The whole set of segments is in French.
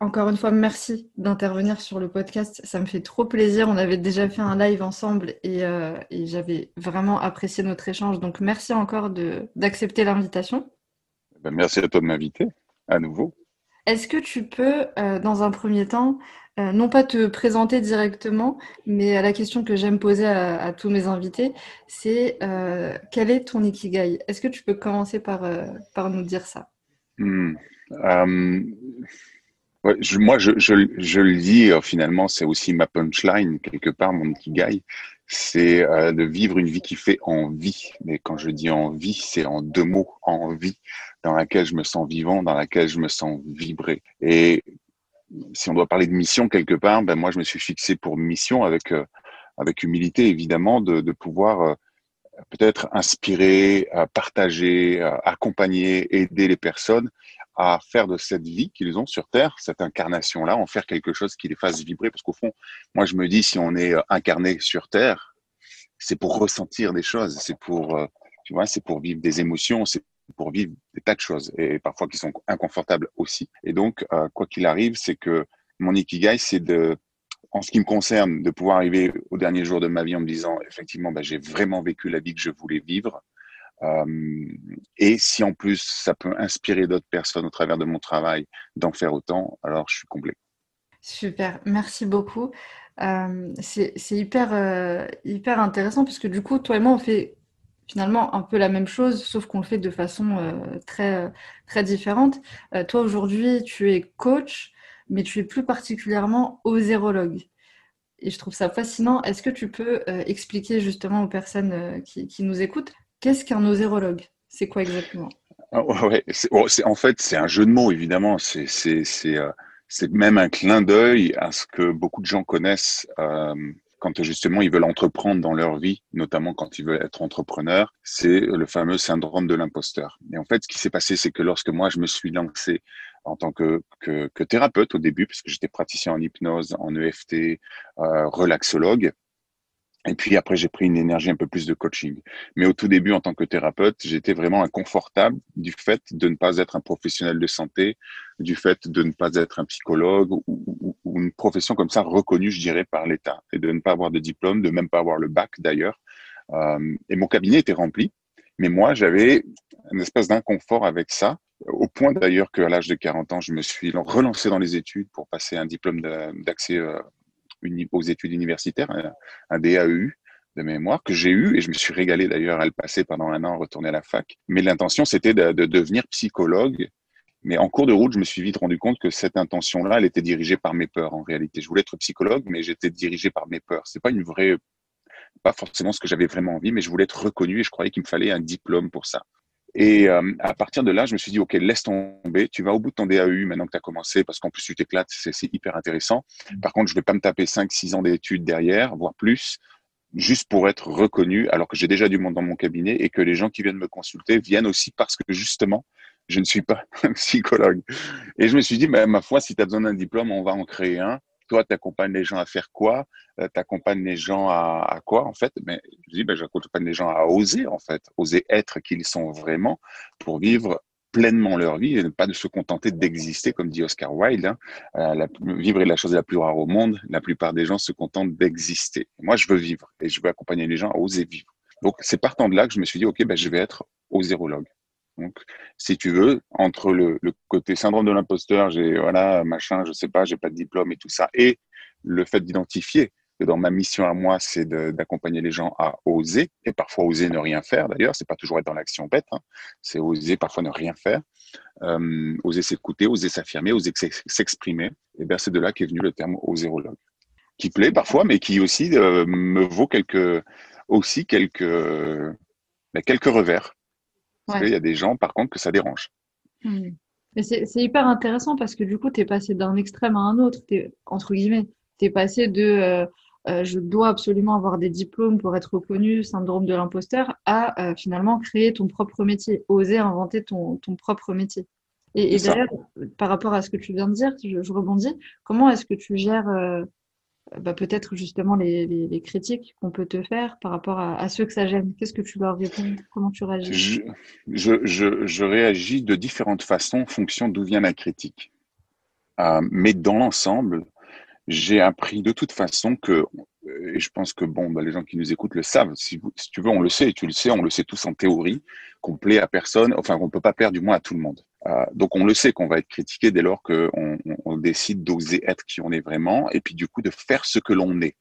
encore une fois, merci d'intervenir sur le podcast. Ça me fait trop plaisir. On avait déjà fait un live ensemble et, euh, j'avais vraiment apprécié notre échange. Donc, merci encore d'accepter l'invitation. Ben, merci à toi de m'inviter à nouveau. Est-ce que tu peux, euh, dans un premier temps, euh, non pas te présenter directement, mais la question que j'aime poser à, tous mes invités, c'est quel est ton ikigai? Est-ce que tu peux commencer par, par nous dire ça? Hmm moi, je, je, je, le dis, euh, finalement, c'est aussi ma punchline, quelque part, mon ikigai, c'est euh, de vivre une vie qui fait envie. Mais quand je dis envie, c'est en deux mots, envie, dans laquelle je me sens vivant, dans laquelle je me sens vibrer. Et si on doit parler de mission quelque part, ben moi, je me suis fixé pour mission avec, euh, avec humilité, évidemment, de, de pouvoir peut-être inspirer, partager, accompagner, aider les personnes à faire de cette vie qu'ils ont sur Terre, cette incarnation-là, en faire quelque chose qui les fasse vibrer. Parce qu'au fond, moi, je me dis, si on est euh, incarné sur Terre, c'est pour ressentir des choses, c'est pour, euh, tu vois, c'est pour vivre des émotions, c'est pour vivre des tas de choses, et parfois qui sont inconfortables aussi. Et donc, euh, quoi qu'il arrive, c'est que mon ikigai, c'est de, en ce qui me concerne, de pouvoir arriver au dernier jour de ma vie en me disant, effectivement, bah, j'ai vraiment vécu la vie que je voulais vivre. Euh, et si en plus ça peut inspirer d'autres personnes au travers de mon travail d'en faire autant, alors je suis complet. Super, merci beaucoup. Euh, c'est hyper, euh, hyper intéressant puisque du coup, toi et moi, on fait finalement un peu la même chose, sauf qu'on le fait de façon très, très différente. toi, aujourd'hui, tu es coach, mais tu es plus particulièrement osérologue. Et je trouve ça fascinant. Est-ce que tu peux expliquer justement aux personnes qui nous écoutent? Qu'est-ce qu'un osérologue? C'est quoi exactement? Ah, ouais, En fait, c'est un jeu de mots, évidemment. C'est euh, même un clin d'œil à ce que beaucoup de gens connaissent euh, quand justement ils veulent entreprendre dans leur vie, notamment quand ils veulent être entrepreneurs. C'est le fameux syndrome de l'imposteur. Et en fait, ce qui s'est passé, c'est que lorsque moi, je me suis lancé en tant que thérapeute au début, parce que j'étais praticien en hypnose, en EFT, euh, relaxologue, et puis après, j'ai pris une énergie un peu plus de coaching. Mais au tout début, en tant que thérapeute, j'étais vraiment inconfortable du fait de ne pas être un professionnel de santé, du fait de ne pas être un psychologue ou, une profession comme ça reconnue, je dirais, par l'État, et de ne pas avoir de diplôme, de même pas avoir le bac d'ailleurs. Euh, et mon cabinet était rempli, mais moi, j'avais une espèce d'inconfort avec ça, au point d'ailleurs qu'à l'âge de 40 ans, je me suis relancé dans les études pour passer un diplôme d'accès aux études universitaires, un, DAEU de mémoire que j'ai eu et je me suis régalé d'ailleurs à le passer pendant un an, retourner à la fac. Mais l'intention, c'était de, devenir psychologue. Mais en cours de route, je me suis vite rendu compte que cette intention-là, elle était dirigée par mes peurs en réalité. Je voulais être psychologue, mais j'étais dirigé par mes peurs. C'est pas une vraie, pas forcément ce que j'avais vraiment envie, mais je voulais être reconnu et je croyais qu'il me fallait un diplôme pour ça. Et euh, à partir de là, je me suis dit, OK, laisse tomber, tu vas au bout de ton DAU maintenant que tu as commencé, parce qu'en plus tu t'éclates, c'est hyper intéressant. Mm. Par contre, je vais pas me taper 5-6 ans d'études derrière, voire plus, juste pour être reconnu, alors que j'ai déjà du monde dans mon cabinet et que les gens qui viennent me consulter viennent aussi parce que justement, je ne suis pas un psychologue. Et je me suis dit, bah, ma foi, si tu as besoin d'un diplôme, on va en créer un toi, tu accompagnes les gens à faire quoi? Euh, Tu accompagnes les gens à, quoi, en fait? Mais je dis, ben, j'accompagne les gens à oser, en fait, oser être qui ils sont vraiment pour vivre pleinement leur vie et ne pas se contenter d'exister, comme dit Oscar Wilde. Hein. Euh, vivre est la chose la plus rare au monde. La plupart des gens se contentent d'exister. Moi, je veux vivre et je veux accompagner les gens à oser vivre. Donc, c'est partant de là que je me suis dit, OK, ben, je vais être osérologue. Donc, si tu veux, entre le, côté syndrome de l'imposteur, j'ai voilà machin, je sais pas, j'ai pas de diplôme et tout ça, et le fait d'identifier que dans ma mission à moi, c'est d'accompagner les gens à oser et parfois oser ne rien faire. D'ailleurs, c'est pas toujours être dans l'action bête, hein. c'est oser parfois ne rien faire, euh, oser s'écouter, oser s'affirmer, oser s'exprimer. Et bien, c'est de là qu'est venu le terme osérologue, qui plaît parfois, mais qui aussi euh, me vaut aussi quelques ben, quelques revers parce qu'il y a des gens, par contre, que ça dérange. Hmm. Mais c'est hyper intéressant parce que du coup, tu es passé d'un extrême à un autre, es, entre guillemets. tu es passé de je dois absolument avoir des diplômes pour être reconnu, syndrome de l'imposteur, à finalement créer ton propre métier, oser inventer ton, ton propre métier. Et, d'ailleurs, par rapport à ce que tu viens de dire, je, rebondis, comment est-ce que tu gères bah, peut-être justement les, critiques qu'on peut te faire par rapport à, ceux que ça gêne Qu'est-ce que tu leur réponds? Comment tu réagis? Je, je, réagis de différentes façons en fonction d'où vient la critique. Euh, mais dans l'ensemble, j'ai appris de toute façon que, et je pense que bon, bah, les gens qui nous écoutent le savent, si, si, tu veux, on le sait, et tu le sais, on le sait tous en théorie, qu'on plaît à personne, enfin qu'on ne peut pas plaire du moins à tout le monde. Euh, donc on le sait qu'on va être critiqué dès lors qu'on on, décide d'oser être qui on est vraiment et puis du coup de faire ce que l'on est.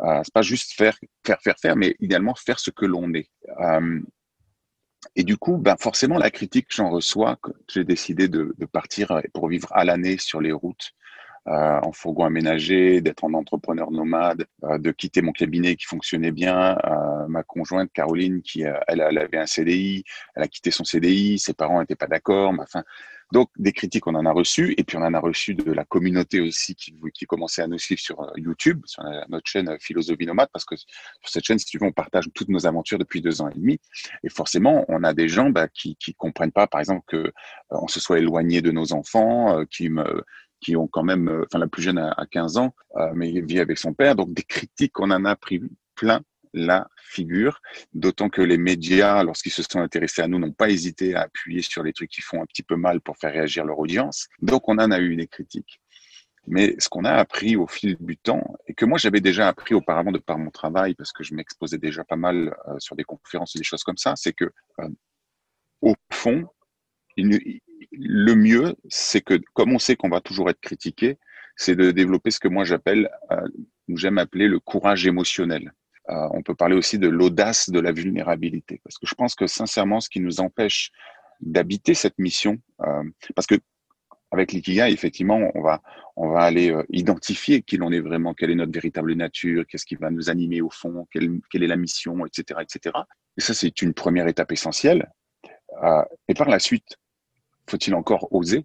Euh, c'est pas juste faire, faire, faire, faire, mais idéalement faire ce que l'on est. Euh, et du coup, ben forcément, la critique que j'en reçois, j'ai décidé de, de, partir pour vivre à l'année sur les routes, euh, en fourgon aménagé, d'être en entrepreneur nomade, euh, de quitter mon cabinet qui fonctionnait bien. Euh, ma conjointe Caroline, qui elle, avait un CDI, elle a quitté son CDI, ses parents n'étaient pas d'accord. Enfin, donc des critiques, on en a reçu, et puis on en a reçu de la communauté aussi qui, qui commençait à nous suivre sur YouTube, sur notre chaîne Philosophie Nomade, parce que sur cette chaîne, si tu veux, on partage toutes nos aventures depuis deux ans et demi, et forcément, on a des gens bah, qui qui comprennent pas, par exemple, que on se soit éloigné de nos enfants, qui me qui ont quand même, euh, enfin la plus jeune a, 15 ans, euh, mais il vit avec son père. Donc des critiques, on en a pris plein la figure, d'autant que les médias, lorsqu'ils se sont intéressés à nous, n'ont pas hésité à appuyer sur les trucs qui font un petit peu mal pour faire réagir leur audience. Donc on en a eu des critiques. Mais ce qu'on a appris au fil du temps, et que moi j'avais déjà appris auparavant de par mon travail, parce que je m'exposais déjà pas mal euh, sur des conférences et des choses comme ça, c'est que au fond, le mieux, c'est que, comme on sait qu'on va toujours être critiqué, c'est de développer ce que moi j'appelle, euh, ou j'aime appeler le courage émotionnel. Euh, on peut parler aussi de l'audace de la vulnérabilité, parce que je pense que sincèrement, ce qui nous empêche d'habiter cette mission, euh, parce que avec l'ikigai, effectivement, on va, on va aller euh, identifier qui l'on est vraiment, quelle est notre véritable nature, qu'est-ce qui va nous animer au fond, quelle, quelle est la mission, etc., etc. Et ça, c'est une première étape essentielle. Et par la suite, faut-il encore oser?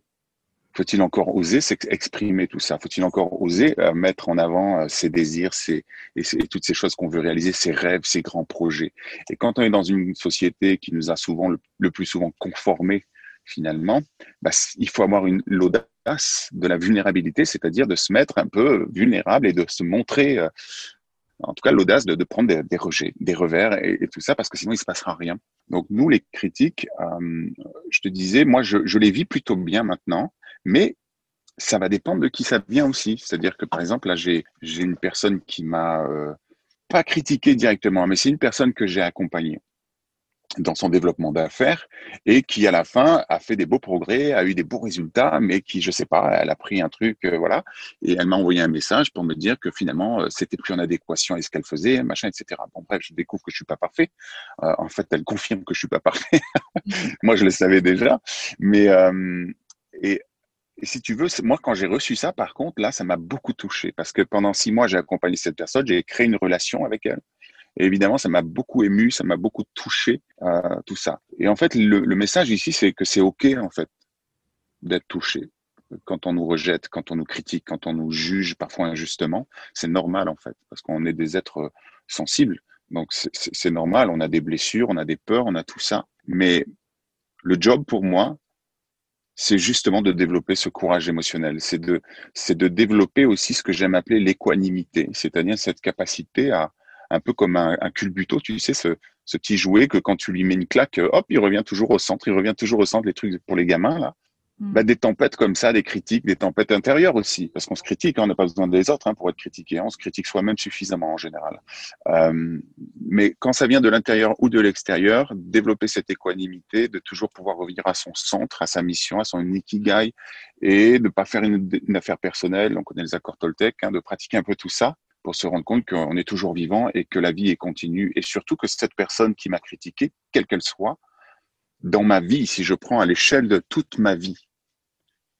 Faut-il encore oser exprimer tout ça? Faut-il encore oser euh, mettre en avant euh, ses désirs, ses, et, toutes ces choses qu'on veut réaliser, ses rêves, ses grands projets? Et quand on est dans une société qui nous a souvent le, plus souvent conformé finalement, bah, il faut avoir une l'audace de la vulnérabilité, c'est-à-dire de se mettre un peu vulnérable et de se montrer euh, en tout cas l'audace de, prendre des, rejets, des revers et, tout ça, parce que sinon il se passera rien. Donc nous, les critiques, euh, je te disais, moi je, les vis plutôt bien maintenant, mais ça va dépendre de qui ça vient aussi. C'est-à-dire que par exemple, là j'ai une personne qui m'a euh, pas critiqué directement, mais c'est une personne que j'ai accompagnée dans son développement d'affaires et qui à la fin a fait des beaux progrès, a eu des beaux résultats, mais qui je sais pas, elle a pris un truc, euh, voilà, et elle m'a envoyé un message pour me dire que finalement euh, c'était plus en adéquation avec ce qu'elle faisait, machin, etc. Bon bref, je découvre que je suis pas parfait. Euh, en fait, elle confirme que je suis pas parfait. moi, je le savais déjà, mais et, et si tu veux, moi, quand j'ai reçu ça, par contre, là, ça m'a beaucoup touché parce que pendant six mois, j'ai accompagné cette personne, j'ai créé une relation avec elle. Et évidemment, ça m'a beaucoup ému, ça m'a beaucoup touché, euh, tout ça. Et en fait, le, le message ici, c'est que c'est OK, en fait, d'être touché. Quand on nous rejette, quand on nous critique, quand on nous juge parfois injustement, c'est normal, en fait, parce qu'on est des êtres sensibles. Donc, c'est normal, on a des blessures, on a des peurs, on a tout ça. Mais le job pour moi, c'est justement de développer ce courage émotionnel. C'est de, c'est de développer aussi ce que j'aime appeler l'équanimité, c'est-à-dire cette capacité à, un peu comme un, un culbuto, tu sais, ce, petit jouet que quand tu lui mets une claque, hop, il revient toujours au centre, il revient toujours au centre, les trucs pour les gamins, là. Mm. Bah, des tempêtes comme ça, des critiques, des tempêtes intérieures aussi, parce qu'on se critique, hein, on n'a pas besoin des autres hein, pour être critiqué, hein. on se critique soi-même suffisamment en général. Euh, mais quand ça vient de l'intérieur ou de l'extérieur, développer cette équanimité, de toujours pouvoir revenir à son centre, à sa mission, à son ikigai, et de ne pas faire une, une, affaire personnelle, on connaît les accords Toltec, de pratiquer un peu tout ça, pour se rendre compte qu'on est toujours vivant et que la vie est continue. Et surtout que cette personne qui m'a critiqué, quelle qu'elle soit, dans ma vie, si je prends à l'échelle de toute ma vie,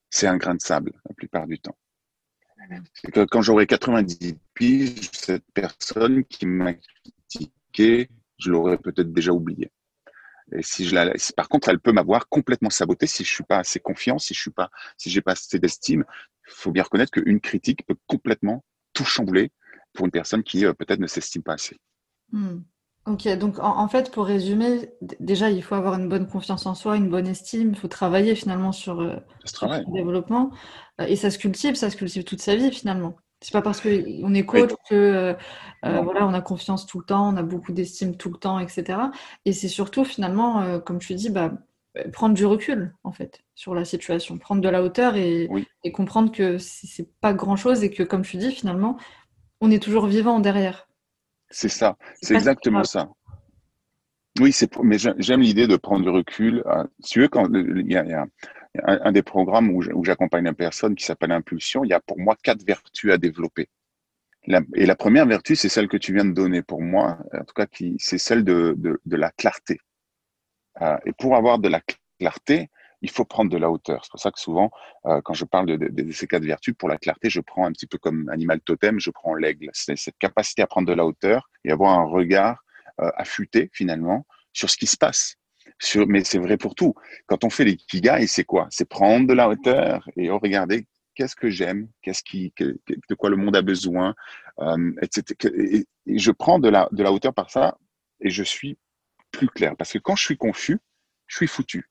c'est un grain de sable la plupart du temps. C'est que quand j'aurai 90 piges, cette personne qui m'a critiqué, je l'aurais peut-être déjà oublié. Et si je la, par contre, elle peut m'avoir complètement saboté si je suis pas assez confiant, si je suis pas, si j'ai pas assez d'estime. Il faut bien reconnaître qu'une critique peut complètement tout chambouler pour une personne qui peut-être ne s'estime pas assez. Hmm. Ok, donc en, fait, pour résumer, déjà, il faut avoir une bonne confiance en soi, une bonne estime, il faut travailler finalement sur, euh, son développement. Euh, et ça se cultive, ça se cultive toute sa vie finalement. C'est pas parce qu'on est coach que euh, voilà, on a confiance tout le temps, on a beaucoup d'estime tout le temps, etc. Et c'est surtout finalement, comme tu dis, bah, prendre du recul en fait sur la situation, prendre de la hauteur et, et comprendre que c'est pas grand chose et que comme tu dis finalement, on est toujours vivant derrière. C'est ça, c'est exactement ça. Oui, c'est mais j'aime l'idée de prendre du recul. Euh, si tu veux, quand il y a, un, des programmes où j'accompagne une personne qui s'appelle Impulsion, il y a pour moi quatre vertus à développer. et la première vertu, c'est celle que tu viens de donner pour moi, en tout cas, c'est celle de, de, la clarté. Euh, et pour avoir de la clarté, il faut prendre de la hauteur. C'est pour ça que souvent, euh, quand je parle de, de, ces quatre vertus, pour la clarté, je prends un petit peu comme animal totem, je prends l'aigle. C'est cette capacité à prendre de la hauteur et avoir un regard euh, affûté finalement sur ce qui se passe. Sur, mais c'est vrai pour tout. Quand on fait les kigai, c'est quoi? C'est prendre de la hauteur et oh, regarder qu'est-ce que j'aime, qu'est-ce qui, de quoi le monde a besoin, euh, etc. Et, et je prends de la, de la hauteur par ça et je suis plus clair. Parce que quand je suis confus, je suis foutu.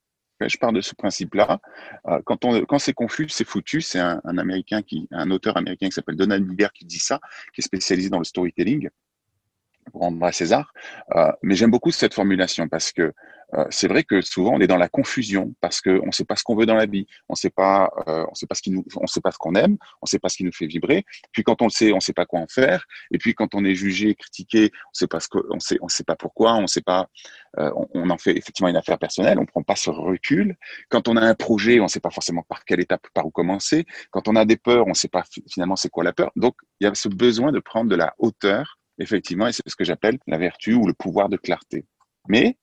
Je pars de ce principe-là. Euh, quand, quand c'est confus, c'est foutu. C'est un, un, américain qui, un auteur américain qui s'appelle Donald Miller qui dit ça, qui est spécialisé dans le storytelling pour rendre à César. Euh, mais j'aime beaucoup cette formulation parce que euh, c'est vrai que souvent on est dans la confusion parce qu'on ne sait pas ce qu'on veut dans la vie, on sait pas, euh, on sait pas ce qui nous, on sait pas ce qu'on aime, on sait pas ce qui nous fait vibrer. Puis quand on le sait, on sait pas quoi en faire. Et puis quand on est jugé, critiqué, on sait pas ce qu'on sait, on sait pas pourquoi, on sait pas, euh, on, on, en fait effectivement une affaire personnelle, on prend pas ce recul. Quand on a un projet, on sait pas forcément par quelle étape, par où commencer. Quand on a des peurs, on sait pas finalement c'est quoi la peur. Donc il y a ce besoin de prendre de la hauteur effectivement, et c'est ce que j'appelle la vertu ou le pouvoir de clarté. Mais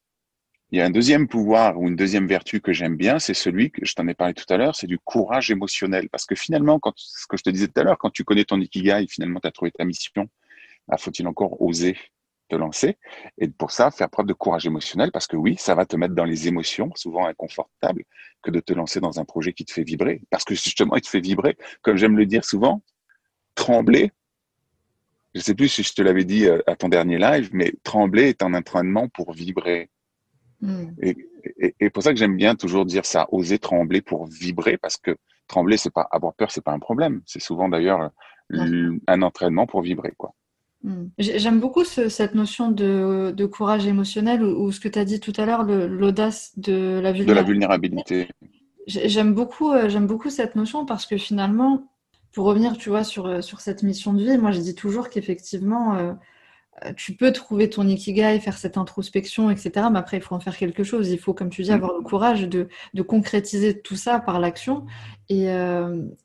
il y a un deuxième pouvoir ou une deuxième vertu que j'aime bien, c'est celui que je t'en ai parlé tout à l'heure, c'est du courage émotionnel. Parce que finalement, ce que je te disais tout à l'heure, quand tu connais ton ikigai, finalement, tu as trouvé ta mission, bah, faut-il encore oser te lancer? Et pour ça, faire preuve de courage émotionnel, parce que oui, ça va te mettre dans les émotions, souvent inconfortables, que de te lancer dans un projet qui te fait vibrer. Parce que justement, il te fait vibrer, comme j'aime le dire souvent, trembler, je sais plus si je te l'avais dit euh, à ton dernier live, mais trembler est un entraînement pour vibrer. Hmm. Et, et, pour ça que j'aime bien toujours dire ça, oser trembler pour vibrer, parce que trembler, c'est pas avoir peur, c'est pas un problème. C'est souvent d'ailleurs un entraînement pour vibrer, quoi. Hmm. J'aime beaucoup cette notion de, de courage émotionnel ou, ce que tu as dit tout à l'heure, l'audace de la vulnérabilité. De la vulnérabilité. J'aime beaucoup, euh, j'aime beaucoup cette notion parce que finalement, pour revenir, tu vois, sur, euh, sur cette mission de vie, moi je dis toujours qu'effectivement, euh, tu peux trouver ton ikigai, faire cette introspection, etc. Mais après, il faut en faire quelque chose. Il faut, comme tu dis, avoir le courage de, de concrétiser tout ça par l'action. Et,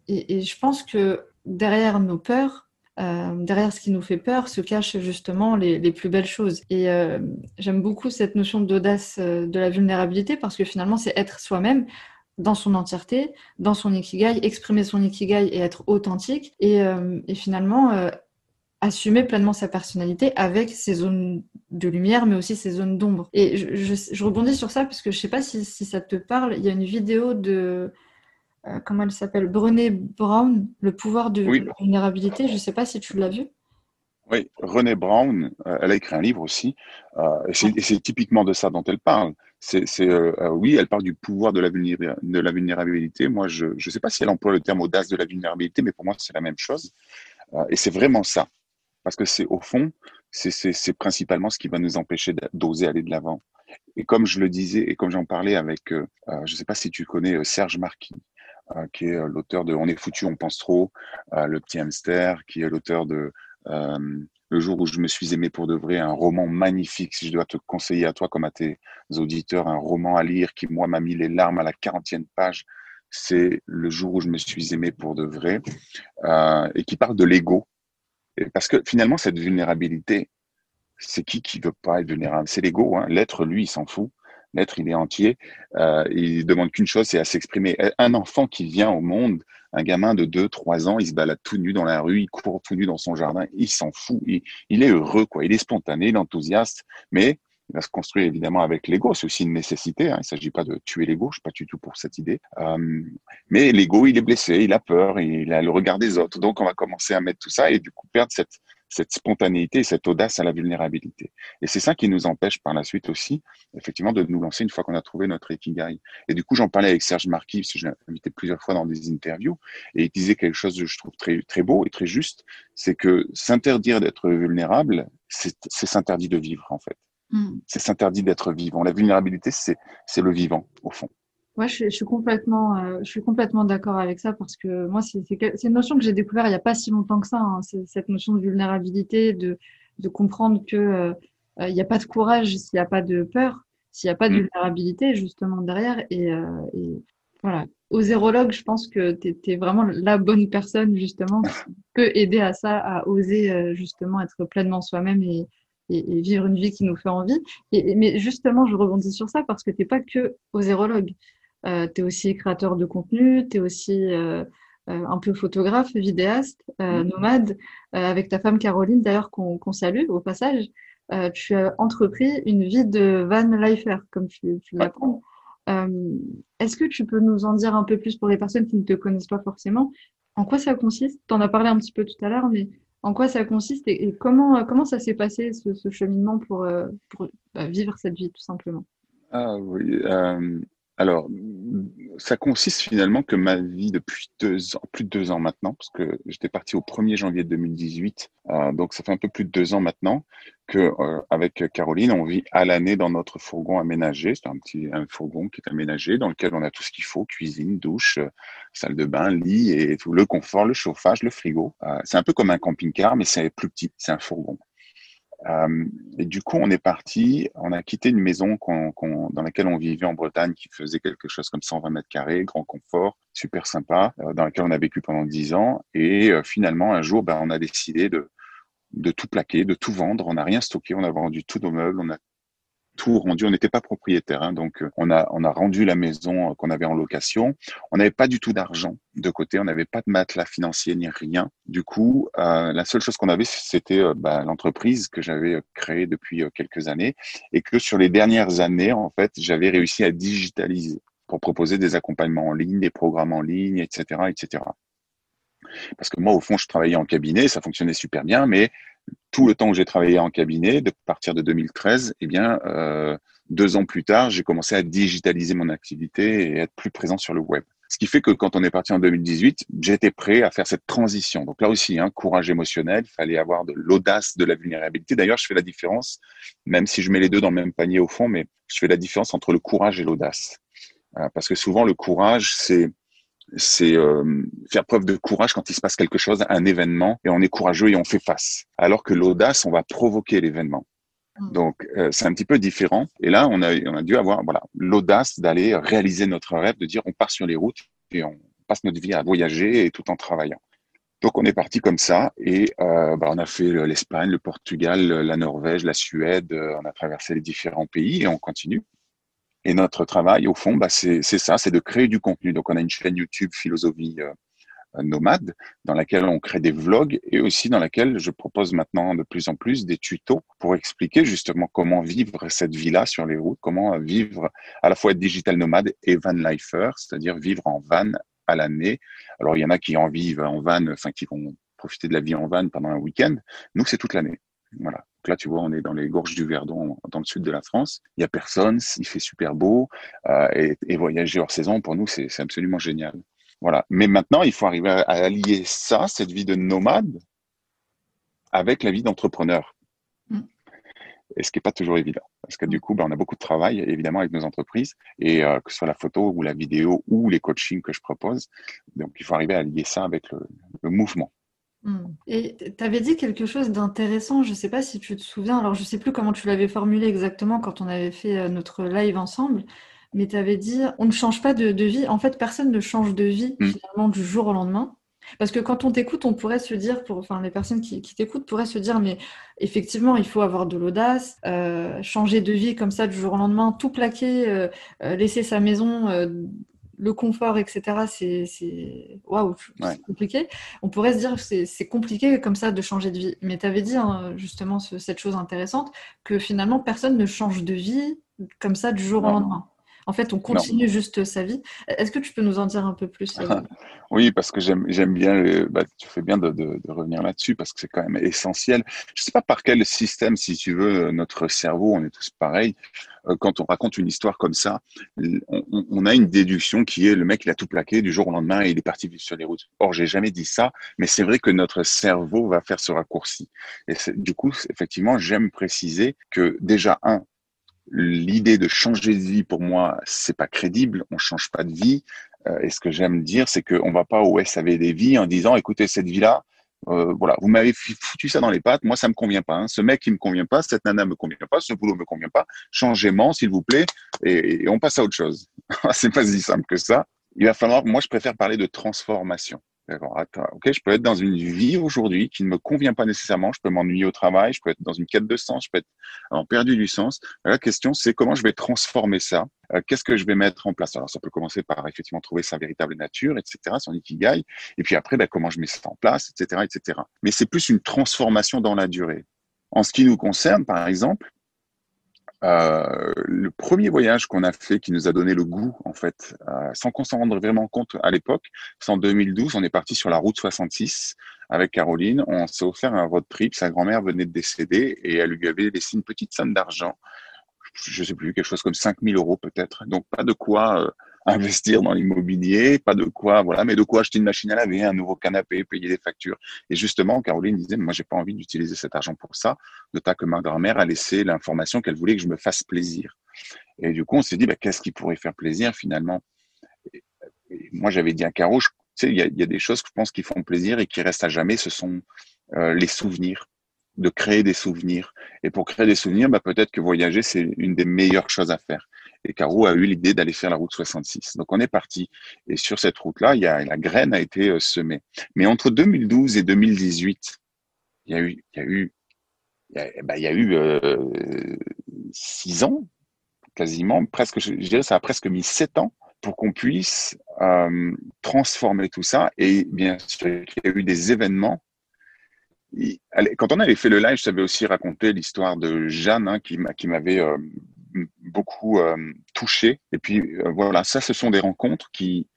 et, je pense que derrière nos peurs, derrière ce qui nous fait peur, se cachent justement les, les plus belles choses. Et j'aime beaucoup cette notion d'audace de la vulnérabilité parce que finalement, c'est être soi-même dans son entièreté, dans son ikigai, exprimer son ikigai et être authentique et, euh, finalement euh, assumer pleinement sa personnalité avec ses zones de lumière mais aussi ses zones d'ombre. Et je, rebondis sur ça parce que je sais pas si, ça te parle, il y a une vidéo de euh, comment elle s'appelle Brené Brown, le pouvoir de la vulnérabilité, je sais pas si tu l'as vu. Oui, René Brown, elle a écrit un livre aussi, et c'est typiquement de ça dont elle parle c'est, euh, euh, oui, elle parle du pouvoir de la, de la vulnérabilité. Moi, je ne sais pas si elle emploie le terme audace de la vulnérabilité, mais pour moi, c'est la même chose. Euh, et c'est vraiment ça. Parce que c'est au fond, c'est principalement ce qui va nous empêcher d'oser aller de l'avant. Et comme je le disais, et comme j'en parlais avec, je ne sais pas si tu connais Serge Marquis, qui est l'auteur de On est foutu, on pense trop, Le petit hamster, qui est l'auteur de le jour où je me suis aimé pour de vrai, un roman magnifique, si je dois te conseiller à toi comme à tes auditeurs, un roman à lire qui, moi, m'a mis les larmes à la quarantième page, c'est le jour où je me suis aimé pour de vrai, euh, et qui parle de l'ego. Parce que finalement, cette vulnérabilité, c'est qui qui veut pas être vulnérable? C'est l'ego. Hein. L'être, lui, il s'en fout. L'être, il est entier. Euh, il demande qu'une chose, c'est à s'exprimer. Un enfant qui vient au monde un gamin de 2, 3 ans, il se balade tout nu dans la rue, il court tout nu dans son jardin, il s'en fout, il, est heureux, quoi. Il est spontané, il est enthousiaste, mais il va se construire évidemment avec l'ego. C'est aussi une nécessité. Hein. Il ne s'agit pas de tuer l'ego. Je suis pas du tout pour cette idée. Euh, mais l'ego, il est blessé, il a peur, il a le regard des autres. Donc, on va commencer à mettre tout ça et du coup perdre cette, cette spontanéité, cette audace à la vulnérabilité. Et c'est ça qui nous empêche par la suite aussi, effectivement, de nous lancer une fois qu'on a trouvé notre ikigai. Et du coup, j'en parlais avec Serge Marquis, parce que je l'ai invité plusieurs fois dans des interviews, et il disait quelque chose que je trouve très, très beau et très juste, c'est que s'interdire d'être vulnérable, c'est s'interdire de vivre, en fait. Hmm. C'est s'interdire d'être vivant. La vulnérabilité, c'est le vivant, au fond. Ouais, je, suis complètement, euh, je suis complètement d'accord avec ça parce que moi, c'est une notion que j'ai découvert il n'y a pas si longtemps que ça. Hein, cette notion de vulnérabilité, de, de comprendre que euh, il n'y a pas de courage s'il n'y a pas de peur, s'il n'y a pas de mm. vulnérabilité justement derrière. Et, euh, et voilà, aux zérologues, je pense que tu es, vraiment la bonne personne justement qui peut aider à ça, à oser justement être pleinement soi-même et, et, vivre une vie qui nous fait envie. Et, mais justement, je rebondis sur ça parce que tu n'es pas que aux zérologues. Euh, tu es aussi créateur de contenu, tu es aussi euh, euh, un peu photographe, vidéaste, mm-hmm. nomade, avec ta femme Caroline d'ailleurs qu'on salue au passage. tu as entrepris une vie de van lifer, comme tu, tu l'appelles. Est-ce que tu peux nous en dire un peu plus pour les personnes qui ne te connaissent pas forcément? En quoi ça consiste? Tu en as parlé un petit peu tout à l'heure, mais en quoi ça consiste et, comment, comment ça s'est passé ce, cheminement pour, pour bah, vivre cette vie tout simplement? Ah oui, alors, ça consiste finalement que ma vie depuis deux ans, plus de deux ans maintenant, parce que j'étais parti au 1er janvier 2018, euh, donc ça fait un peu plus de deux ans maintenant que euh, avec Caroline, on vit à l'année dans notre fourgon aménagé. C'est un petit un fourgon qui est aménagé dans lequel on a tout ce qu'il faut cuisine, douche, euh, salle de bain, lit et tout le confort, le chauffage, le frigo. c'est un peu comme un camping-car, mais c'est plus petit. C'est un fourgon. Euh, et du coup, on est parti, on a quitté une maison dans laquelle on vivait en Bretagne, qui faisait quelque chose comme 120 mètres carrés, grand confort, super sympa, euh, dans laquelle on a vécu pendant 10 ans. Et euh, finalement, un jour, ben, on a décidé de, de tout plaquer, de tout vendre. On n'a rien stocké, on a vendu tous nos meubles, on a tout rendu. On n'était pas propriétaire, hein, donc euh, on a on a rendu la maison euh, qu'on avait en location. On n'avait pas du tout d'argent de côté, on n'avait pas de matelas financier ni rien. Du coup, euh, la seule chose qu'on avait, c'était euh, bah, l'entreprise que j'avais créée depuis quelques années et que sur les dernières années, en fait, j'avais réussi à digitaliser pour proposer des accompagnements en ligne, des programmes en ligne, etc., etc. Parce que moi, au fond, je travaillais en cabinet, ça fonctionnait super bien, mais tout le temps que j'ai travaillé en cabinet, de partir de 2013, eh bien, euh, deux ans plus tard, j'ai commencé à digitaliser mon activité et être plus présent sur le web. Ce qui fait que quand on est parti en 2018, j'étais prêt à faire cette transition. Donc là aussi, hein, courage émotionnel, il fallait avoir de l'audace, de la vulnérabilité. D'ailleurs, je fais la différence, même si je mets les deux dans le même panier au fond, mais je fais la différence entre le courage et l'audace. Euh, parce que souvent, le courage, c'est c'est euh, faire preuve de courage quand il se passe quelque chose, un événement, et on est courageux et on fait face. Alors que l'audace, on va provoquer l'événement. Mm. Donc euh, c'est un petit peu différent. Et là, on a, on a dû avoir voilà l'audace d'aller réaliser notre rêve, de dire on part sur les routes et on passe notre vie à voyager et tout en travaillant. Donc on est parti comme ça et euh, bah, on a fait l'Espagne, le Portugal, la Norvège, la Suède. On a traversé les différents pays et on continue. Et notre travail, au fond, bah, c'est ça, c'est de créer du contenu. Donc, on a une chaîne YouTube Philosophie euh, Nomade, dans laquelle on crée des vlogs et aussi dans laquelle je propose maintenant de plus en plus des tutos pour expliquer justement comment vivre cette vie-là sur les routes, comment vivre à la fois être digital nomade et van lifer, c'est-à-dire vivre en van à l'année. Alors, il y en a qui en vivent en van, enfin, qui vont profiter de la vie en van pendant un week-end. Nous, c'est toute l'année. Voilà. Donc là, tu vois, on est dans les gorges du Verdon, dans le sud de la France. Il n'y a personne, il fait super beau. Euh, et, et, voyager hors saison, pour nous, c'est absolument génial. Voilà. Mais maintenant, il faut arriver à, allier ça, cette vie de nomade, avec la vie d'entrepreneur. Mm. Et ce qui n'est pas toujours évident. Parce que du coup, ben, on a beaucoup de travail, évidemment, avec nos entreprises, et euh, que ce soit la photo ou la vidéo ou les coachings que je propose. Donc, il faut arriver à allier ça avec le mouvement. Hmm. Et tu avais dit quelque chose d'intéressant, je ne sais pas si tu te souviens, alors je ne sais plus comment tu l'avais formulé exactement quand on avait fait euh, notre live ensemble, mais tu avais dit on ne change pas de, vie, en fait personne ne change de vie hmm. finalement du jour au lendemain. Parce que quand on t'écoute, on pourrait se dire, pour, enfin les personnes qui, t'écoutent pourraient se dire, mais effectivement, il faut avoir de l'audace, euh, changer de vie comme ça du jour au lendemain, tout plaquer, euh, laisser sa maison le confort, etc., c'est waouh, compliqué. On pourrait se dire que c'est compliqué comme ça de changer de vie. Mais tu avais dit hein, justement cette chose intéressante que finalement personne ne change de vie comme ça du jour au lendemain. En fait, on continue juste sa vie. Est-ce que tu peux nous en dire un peu plus euh? Oui, parce que j'aime bien, bah, tu fais bien de, revenir là-dessus parce que c'est quand même essentiel. Je ne sais pas par quel système, si tu veux, notre cerveau, on est tous pareils. Euh, quand on raconte une histoire comme ça, on, a une déduction qui est le mec, il a tout plaqué du jour au lendemain et il est parti sur les routes. Or, j'ai jamais dit ça, mais c'est vrai que notre cerveau va faire ce raccourci. Et du coup, effectivement, j'aime préciser que déjà, un, l'idée de changer de vie pour moi c'est pas crédible on change pas de vie. Euh, et ce que j'aime dire c'est qu'on va pas au SAV des vies en disant écoutez cette vie là euh, voilà vous m'avez foutu ça dans les pattes moi ça me convient pas hein. ce mec il me convient pas cette nana me convient pas ce boulot me convient pas changez-moi s'il vous plaît et, et, on passe à autre chose. C'est pas si simple que ça. Il va falloir moi je préfère parler de transformation ok, je peux être dans une vie aujourd'hui qui ne me convient pas nécessairement. Je peux m'ennuyer au travail, je peux être dans une quête de sens, je peux être en perdu du sens. La question, c'est comment je vais transformer ça? Euh, qu'est-ce que je vais mettre en place? Alors, ça peut commencer par effectivement trouver sa véritable nature, etc., son ikigai. Et puis après, ben, comment je mets ça en place, etc., etc. Mais c'est plus une transformation dans la durée. En ce qui nous concerne, par exemple, euh, le premier voyage qu'on a fait qui nous a donné le goût, en fait, euh, sans qu'on s'en rende vraiment compte à l'époque, c'est en 2012. On est parti sur la route 66 avec Caroline. On s'est offert un road trip. Sa grand-mère venait de décéder et elle lui avait laissé une petite somme d'argent. Je sais plus, quelque chose comme 5000 euros peut-être. Donc pas de quoi euh, investir dans l'immobilier, pas de quoi, voilà, mais de quoi acheter une machine à laver, un nouveau canapé, payer des factures. Et justement, Caroline disait, moi, j'ai pas envie d'utiliser cet argent pour ça, de ta que ma grand-mère a laissé l'information qu'elle voulait que je me fasse plaisir. Et du coup, on s'est dit, bah, qu'est-ce qui pourrait faire plaisir finalement? Moi, j'avais dit à Caro, tu sais, il y a, y a, des choses que je pense qui font plaisir et qui restent à jamais, ce sont euh, les souvenirs de créer des souvenirs. Et pour créer des souvenirs, bah, peut-être que voyager, c'est une des meilleures choses à faire. Et Caro a eu l'idée d'aller faire la route 66. Donc on est parti. Et sur cette route-là, il y a, la graine a été euh, semée. Mais entre 2012 et 2018, il y a eu, il y a eu, il y a, bah, eu euh, six ans, quasiment, presque, je dirais, ça a presque mis sept ans pour qu'on puisse euh, transformer tout ça. Et bien sûr, il y a eu des événements quand on avait fait le live, je t'avais aussi raconté l'histoire de Jeanne hein, qui m'avait euh, beaucoup euh, touché. Et puis euh, voilà, ça, ce sont des rencontres qui,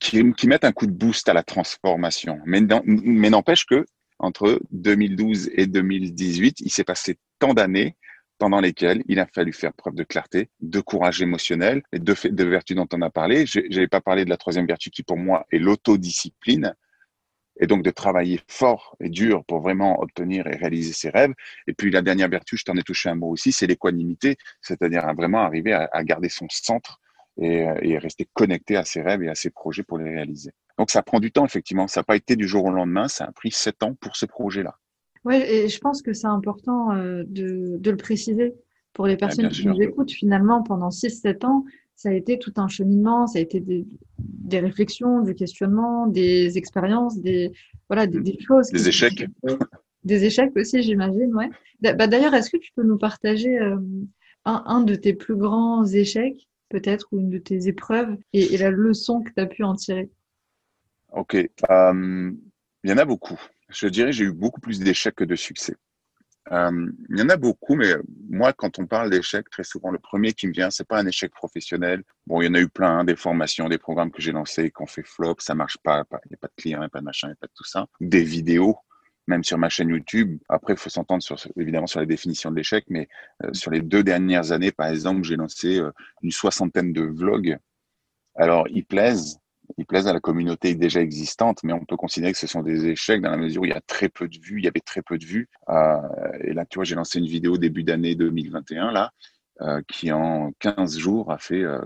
qui, mettent un coup de boost à la transformation. Mais, n'empêche que entre 2012 et 2018, il s'est passé tant d'années pendant lesquelles il a fallu faire preuve de clarté, de courage émotionnel et de, de vertus dont on a parlé. Je n'avais pas parlé de la troisième vertu qui, pour moi, est l'autodiscipline et donc de travailler fort et dur pour vraiment obtenir et réaliser ses rêves. Et puis la dernière vertu, je t'en ai touché un mot aussi, c'est l'équanimité, c'est-à-dire à vraiment arriver à, garder son centre et, et, rester connecté à ses rêves et à ses projets pour les réaliser. Donc ça prend du temps, effectivement. Ça n'a pas été du jour au lendemain, ça a pris sept ans pour ce projet-là. Oui, et je pense que c'est important euh, de, de, le préciser pour les personnes qui nous écoutent. Finalement, pendant 6-7 ans, ça a été tout un cheminement, ça a été des, des réflexions, du questionnement, des expériences, des, voilà, des, choses. Des échecs. Des échecs aussi, j'imagine, ouais. Bah, D'ailleurs, est-ce que tu peux nous partager euh, un, un, de tes plus grands échecs, peut-être, ou une de tes épreuves, et, la leçon que tu as pu en tirer? Ok. Euh, il y en a beaucoup. Je dirais j'ai eu beaucoup plus d'échecs que de succès. Euh, il y en a beaucoup, mais moi, quand on parle d'échecs, très souvent, le premier qui me vient, c'est pas un échec professionnel. Bon, il y en a eu plein, hein, des formations, des programmes que j'ai lancés, qu'on fait flop, ça marche pas, il n'y a pas de clients, il n'y a pas de machin, il n'y a pas de tout ça. Des vidéos, même sur ma chaîne YouTube. Après, il faut s'entendre évidemment sur la définition de l'échec, mais euh, sur les deux dernières années, par exemple, j'ai lancé euh, une soixantaine de vlogs. Alors, ils plaisent, ils plaisent à la communauté déjà existante, mais on peut considérer que ce sont des échecs dans la mesure où il y a très peu de vues, il y avait très peu de vues. Euh, et là, tu vois, j'ai lancé une vidéo début d'année 2021, là, euh, qui en 15 jours a fait euh,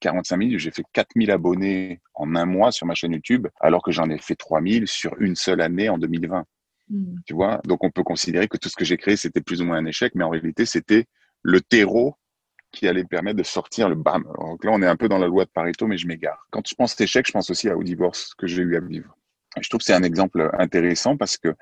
45 000. J'ai fait 4000 abonnés en un mois sur ma chaîne YouTube, alors que j'en ai fait 3000 sur une seule année en 2020. Hmm. Tu vois, donc on peut considérer que tout ce que j'ai créé, c'était plus ou moins un échec, mais en réalité, c'était le terreau qui allait permettre de sortir le BAM. Donc là, on est un peu dans la loi de Pareto, mais je m'égare. Quand je pense échec, je pense aussi au divorce que j'ai eu à vivre. je trouve que c'est un exemple intéressant parce que euh,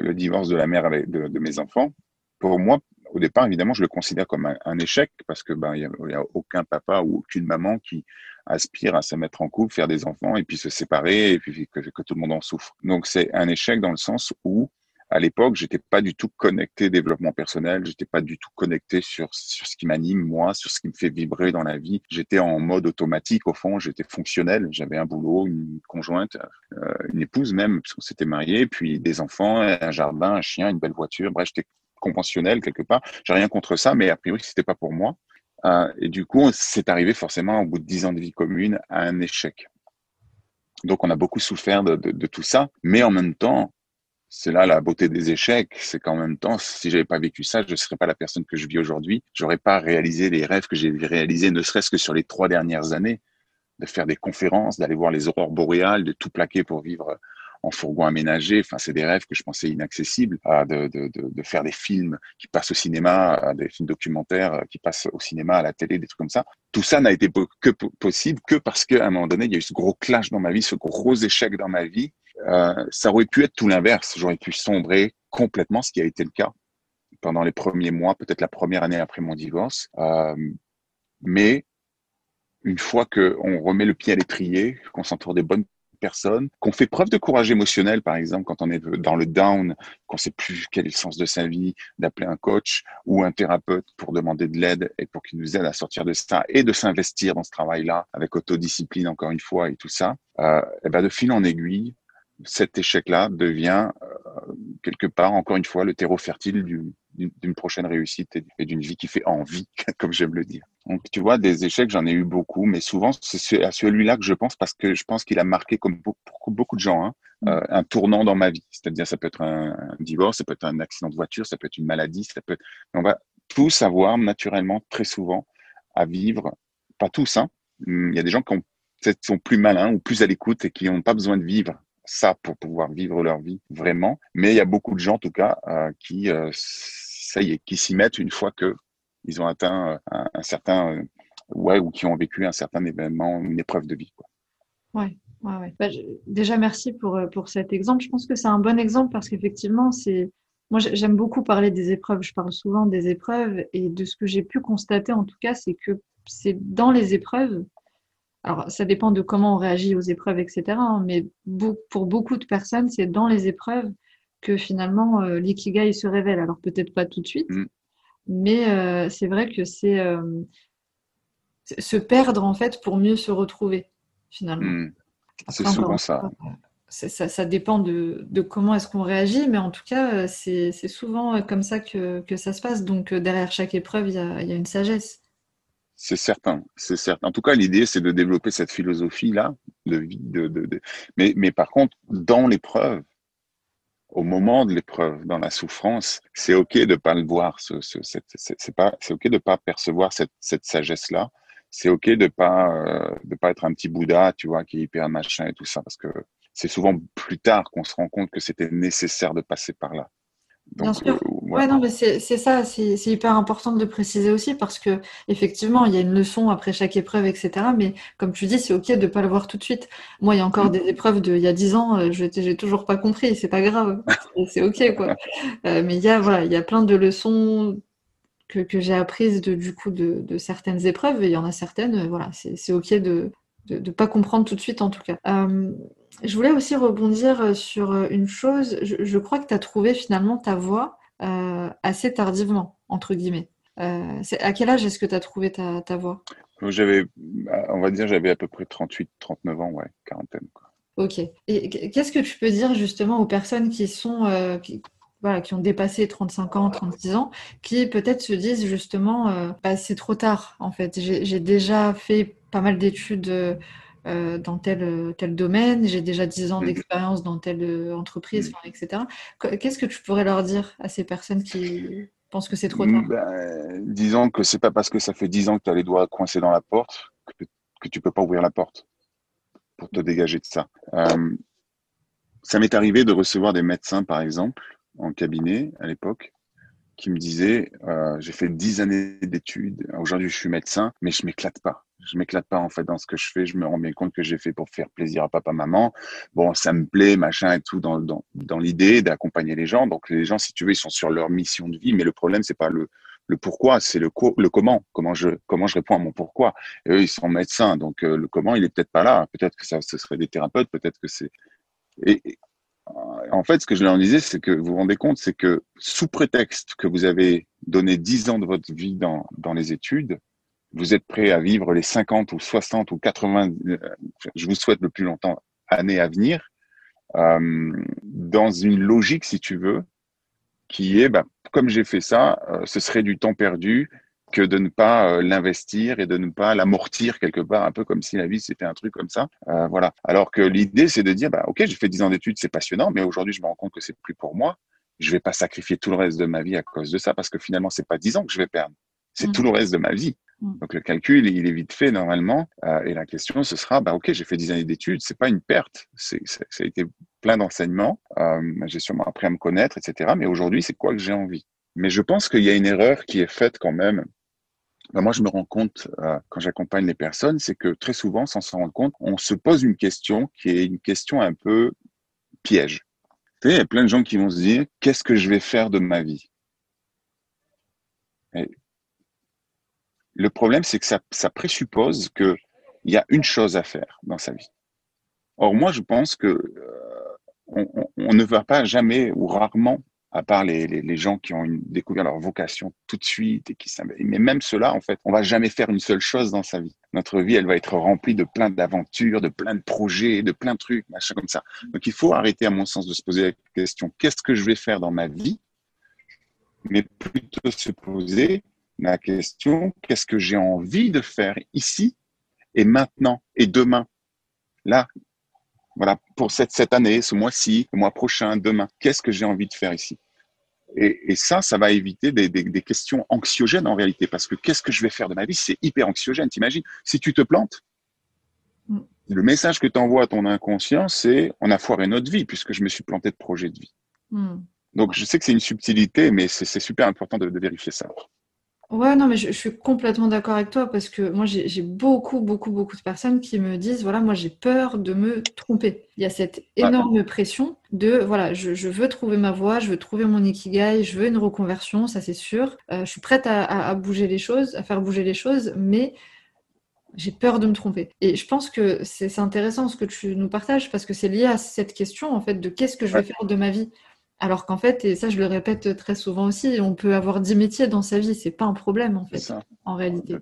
le divorce de la mère de, mes enfants, pour moi, au départ, évidemment, je le considère comme un, échec parce que ben il y, a, aucun papa ou aucune maman qui aspirent à se mettre en couple, faire des enfants et puis se séparer et puis que tout le monde en souffre. Donc c'est un échec dans le sens où à l'époque, j'étais pas du tout connecté développement personnel, j'étais pas du tout connecté sur sur ce qui m'anime moi, sur ce qui me fait vibrer dans la vie. J'étais en mode automatique au fond, j'étais fonctionnel, j'avais un boulot, une conjointe, euh, une épouse même parce qu'on s'était mariés, puis des enfants, un jardin, un chien, une belle voiture. Bref, j'étais conventionnel quelque part. J'ai rien contre ça, mais a priori c'était pas pour moi. Euh, et du coup, c'est arrivé forcément au bout de dix ans de vie commune à un échec. Donc, on a beaucoup souffert de, de, de tout ça, mais en même temps, c'est là la beauté des échecs, c'est qu'en même temps, si j'avais pas vécu ça, je serais pas la personne que je vis aujourd'hui. J'aurais pas réalisé les rêves que j'ai réalisés, ne serait-ce que sur les trois dernières années, de faire des conférences, d'aller voir les aurores boréales, de tout plaquer pour vivre en fourgon aménagé. Enfin, c'est des rêves que je pensais inaccessibles. de, faire des films qui passent au cinéma, des films documentaires qui passent au cinéma, à la télé, des trucs comme ça. Tout ça n'a été que possible que parce qu'à un moment donné, il y a eu ce gros clash dans ma vie, ce gros échec dans ma vie euh, ça aurait pu être tout l'inverse. J'aurais pu sombrer complètement, ce qui a été le cas pendant les premiers mois, peut-être la première année après mon divorce. Euh, mais une fois qu'on remet le pied à l'étrier, qu'on s'entoure des bonnes personnes, qu'on fait preuve de courage émotionnel, par exemple, quand on est dans le down, qu'on sait plus quel est le sens de sa vie, d'appeler un coach ou un thérapeute pour demander de l'aide et pour qu'il nous aide à sortir de ça et de s'investir dans ce travail-là avec autodiscipline, encore une fois, et tout ça, euh, et ben de fil en aiguille, cet échec-là devient euh, quelque part, encore une fois, le terreau fertile d'une prochaine réussite et d'une vie qui fait envie, comme j'aime le dire. Donc, tu vois, des échecs, j'en ai eu beaucoup, mais souvent, c'est à celui-là que je pense parce que je pense qu'il a marqué, comme beaucoup, beaucoup de gens, hein, mm. euh, un tournant dans ma vie. C'est-à-dire, ça peut être un, divorce, ça peut être un accident de voiture, ça peut être une maladie, ça peut être... On va tous avoir naturellement, très souvent, à vivre, pas tous, hein, il y a des gens qui ont, sont plus malins ou plus à l'écoute et qui n'ont pas besoin de vivre ça pour pouvoir vivre leur vie vraiment. Mais il y a beaucoup de gens, en tout cas, euh, qui, euh, ça y est, qui s'y mettent une fois que ils ont atteint euh, un, certain, ouais, ou qui ont vécu un certain événement, une épreuve de vie. Quoi. Ouais. Ouais, ouais. Bah, déjà, merci pour, pour cet exemple. Je pense que c'est un bon exemple parce qu'effectivement. Moi, j'aime beaucoup parler des épreuves. Je parle souvent des épreuves et de ce que j'ai pu constater, en tout cas, c'est que c'est dans les épreuves alors, ça dépend de comment on réagit aux épreuves, etc. Hein, mais pour beaucoup de personnes, c'est dans les épreuves que finalement euh, l'ikigai se révèle. Alors, peut-être pas tout de suite, mm. mais euh, c'est vrai que c'est euh, se perdre en fait pour mieux se retrouver, finalement. Mm. C'est souvent ça. Ça, ça. dépend de, de comment est-ce qu'on réagit, mais en tout cas, c'est souvent comme ça que, que, ça se passe. Donc, derrière chaque épreuve, il y a, il y a une sagesse. C'est certain, c'est certain. En tout cas, l'idée, c'est de développer cette philosophie-là de vie. De, de, de... Mais, mais par contre, dans l'épreuve, au moment de l'épreuve, dans la souffrance, c'est ok de pas le voir. Ce, ce, c'est pas, c'est ok de pas percevoir cette, cette sagesse-là. C'est ok de pas, euh, de pas être un petit Bouddha, tu vois, qui est hyper machin et tout ça, parce que c'est souvent plus tard qu'on se rend compte que c'était nécessaire de passer par là. Euh, ouais, non, mais c'est ça, c'est hyper important de le préciser aussi parce que effectivement, il y a une leçon après chaque épreuve, etc. Mais comme tu dis, c'est ok de ne pas le voir tout de suite. Moi, il y a encore mm. des épreuves de il y a dix ans, euh, je n'ai toujours pas compris, c'est pas grave, c'est ok quoi. Euh, mais il y a voilà, il y a plein de leçons que, que j'ai apprises de, du coup de, de, certaines épreuves et il y en a certaines, voilà, c'est ok de ne de, pas comprendre tout de suite en tout cas. Je voulais aussi rebondir euh, sur euh, une chose. Je, crois que tu as trouvé finalement ta voix euh, assez tardivement, entre guillemets. à quel âge est-ce que tu as trouvé ta, voix? J'avais, on va dire, j'avais à peu près 38, 39 ans, ouais, quarantaine. Ok. Et qu'est-ce que tu peux dire justement aux personnes qui sont, qui, voilà, qui ont dépassé 35 ans, 36 ans, qui peut-être se disent justement, bah, c'est trop tard en fait. J'ai déjà fait pas mal d'études euh, dans tel, tel domaine, j'ai déjà 10 ans mmh. d'expérience dans telle euh, entreprise, mmh. etc. Qu'est-ce que tu pourrais leur dire à ces personnes qui pensent que c'est trop tard? Ben, Disons que c'est pas parce que ça fait 10 ans que tu as les doigts coincés dans la porte que, que tu peux pas ouvrir la porte pour te dégager de ça. Euh, ça m'est arrivé de recevoir des médecins, par exemple, en cabinet à l'époque, qui me disaient euh, j'ai fait 10 années d'études, aujourd'hui je suis médecin, mais je m'éclate pas je m'éclate pas en fait dans ce que je fais. Je me rends bien compte que j'ai fait pour faire plaisir à papa, maman. Bon, ça me plaît, machin et tout, dans, dans, dans l'idée d'accompagner les gens. Donc les gens, si tu veux, ils sont sur leur mission de vie. Mais le problème, c'est pas le Le pourquoi, c'est le, le comment, comment je, comment je réponds à mon pourquoi. Et eux, ils sont médecins, donc euh, le comment, il est peut-être pas là. Peut-être que ça, ce serait des thérapeutes, peut-être que c'est. Et, en fait, ce que je leur disais, c'est que vous vous rendez compte, c'est que sous prétexte que vous avez donné 10 ans de votre vie dans, dans les études, vous êtes prêt à vivre les 50 ou 60 ou 80, euh, je vous souhaite le plus longtemps, années à venir, euh, dans une logique, si tu veux, qui est, bah, comme j'ai fait ça, euh, ce serait du temps perdu que de ne pas euh, l'investir et de ne pas l'amortir quelque part, un peu comme si la vie c'était un truc comme ça. Voilà. Alors que l'idée, c'est de dire, bah, ok, j'ai fait 10 ans d'études, c'est passionnant, mais aujourd'hui, je me rends compte que c'est plus pour moi. Je vais pas sacrifier tout le reste de ma vie à cause de ça, parce que finalement, c'est pas 10 ans que je vais perdre, c'est mmh. tout le reste de ma vie. Mm. Donc le calcul, il est vite fait normalement. Euh, et la question, ce sera, bah ok, j'ai fait 10 années d'études, c'est pas une perte, c'est, ça a été plein d'enseignements. Euh, j'ai sûrement appris à me connaître, etc. Mais aujourd'hui, c'est quoi que j'ai envie? Mais je pense qu'il y a une erreur qui est faite quand même. Bah, moi, je me rends compte euh, quand j'accompagne les personnes, c'est que très souvent, sans s'en rendre compte, on se pose une question qui est une question un peu piège. Tu sais, il y a plein de gens qui vont se dire, qu'est-ce que je vais faire de ma vie? Le problème, c'est que ça, présuppose qu'il y a une chose à faire dans sa vie. Or, moi, je pense que euh, on, ne va pas jamais ou rarement, à part les, gens qui ont découvert leur vocation tout de suite et qui mais même cela, en fait, on va jamais faire une seule chose dans sa vie. Notre vie, elle va être remplie de plein d'aventures, de plein de projets, de plein de trucs, machin comme ça. Donc, il faut arrêter, à mon sens, de se poser la question qu'est-ce que je vais faire dans ma vie, mais plutôt se poser la question, qu'est-ce que j'ai envie de faire ici et maintenant et demain? Là, voilà, pour cette, cette année, ce mois-ci, le mois prochain, demain, qu'est-ce que j'ai envie de faire ici? Et, et, ça, ça va éviter des, des, des, questions anxiogènes en réalité, parce que qu'est-ce que je vais faire de ma vie? C'est hyper anxiogène, t'imagines? Si tu te plantes, mm. le message que tu envoies à ton inconscient, c'est on a foiré notre vie, puisque je me suis planté de projet de vie. Mm. Donc je sais que c'est une subtilité, mais c'est super important de, de vérifier ça. Ouais, non, mais je, suis complètement d'accord avec toi parce que moi, j'ai beaucoup, beaucoup, beaucoup de personnes qui me disent, voilà, moi, j'ai peur de me tromper. Il y a cette énorme pression de, voilà, je, veux trouver ma voie, je veux trouver mon ikigai, je veux une reconversion, ça c'est sûr. Euh, je suis prête à, bouger les choses, à faire bouger les choses, mais j'ai peur de me tromper. Et je pense que c'est intéressant ce que tu nous partages parce que c'est lié à cette question, en fait, de qu'est-ce que je vais faire de ma vie. Alors qu'en fait, et ça je le répète très souvent aussi, on peut avoir dix métiers dans sa vie, c'est pas un problème en fait, en réalité.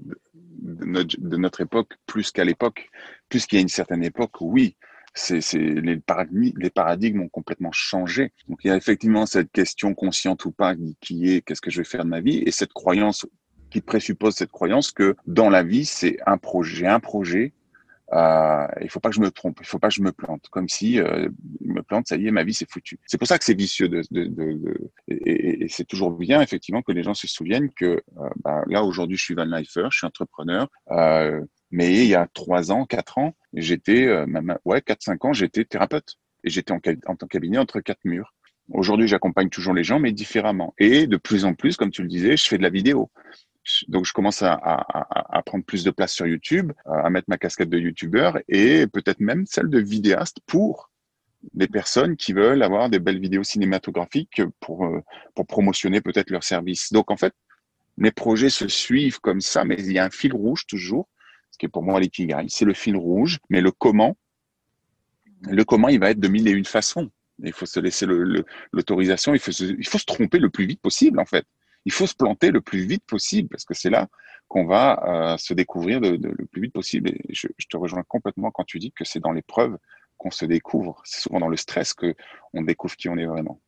De, notre, époque, plus qu'à l'époque, plus qu'il y a une certaine époque, oui, c'est, les, paradigmes, les paradigmes ont complètement changé. Donc il y a effectivement cette question consciente ou pas qui est qu'est-ce que je vais faire de ma vie? Et cette croyance qui présuppose cette croyance que dans la vie, c'est un projet, un projet euh, il faut pas que je me trompe, il faut pas que je me plante. Comme si euh, je me plante, ça y est, ma vie c'est foutu. C'est pour ça que c'est vicieux de, de, de, de et, et c'est toujours bien effectivement que les gens se souviennent que euh, bah, là aujourd'hui je suis Van Lifer, je suis entrepreneur. Euh, mais il y a trois ans, quatre ans, j'étais, euh, ouais, quatre cinq ans, j'étais thérapeute et j'étais en, en cabinet entre quatre murs. Aujourd'hui, j'accompagne toujours les gens, mais différemment. Et de plus en plus, comme tu le disais, je fais de la vidéo donc je commence à, prendre plus de place sur YouTube, à mettre ma casquette de YouTuber et peut-être même celle de vidéaste pour les personnes qui veulent avoir des belles vidéos cinématographiques pour, euh, pour promotionner peut-être leur service. Donc en fait, mes projets se suivent comme ça, mais il y a un fil rouge toujours, ce qui est pour moi l'ikigai, c'est le fil rouge, mais le comment, le comment, il va être de mille et une façons. Il faut se laisser l'autorisation, il faut se tromper le plus vite possible en fait il faut se planter le plus vite possible parce que c'est là qu'on va euh, se découvrir le plus vite possible. Et je, je, te rejoins complètement quand tu dis que c'est dans l'épreuve qu'on se découvre. C'est souvent dans le stress que on découvre qui on est vraiment.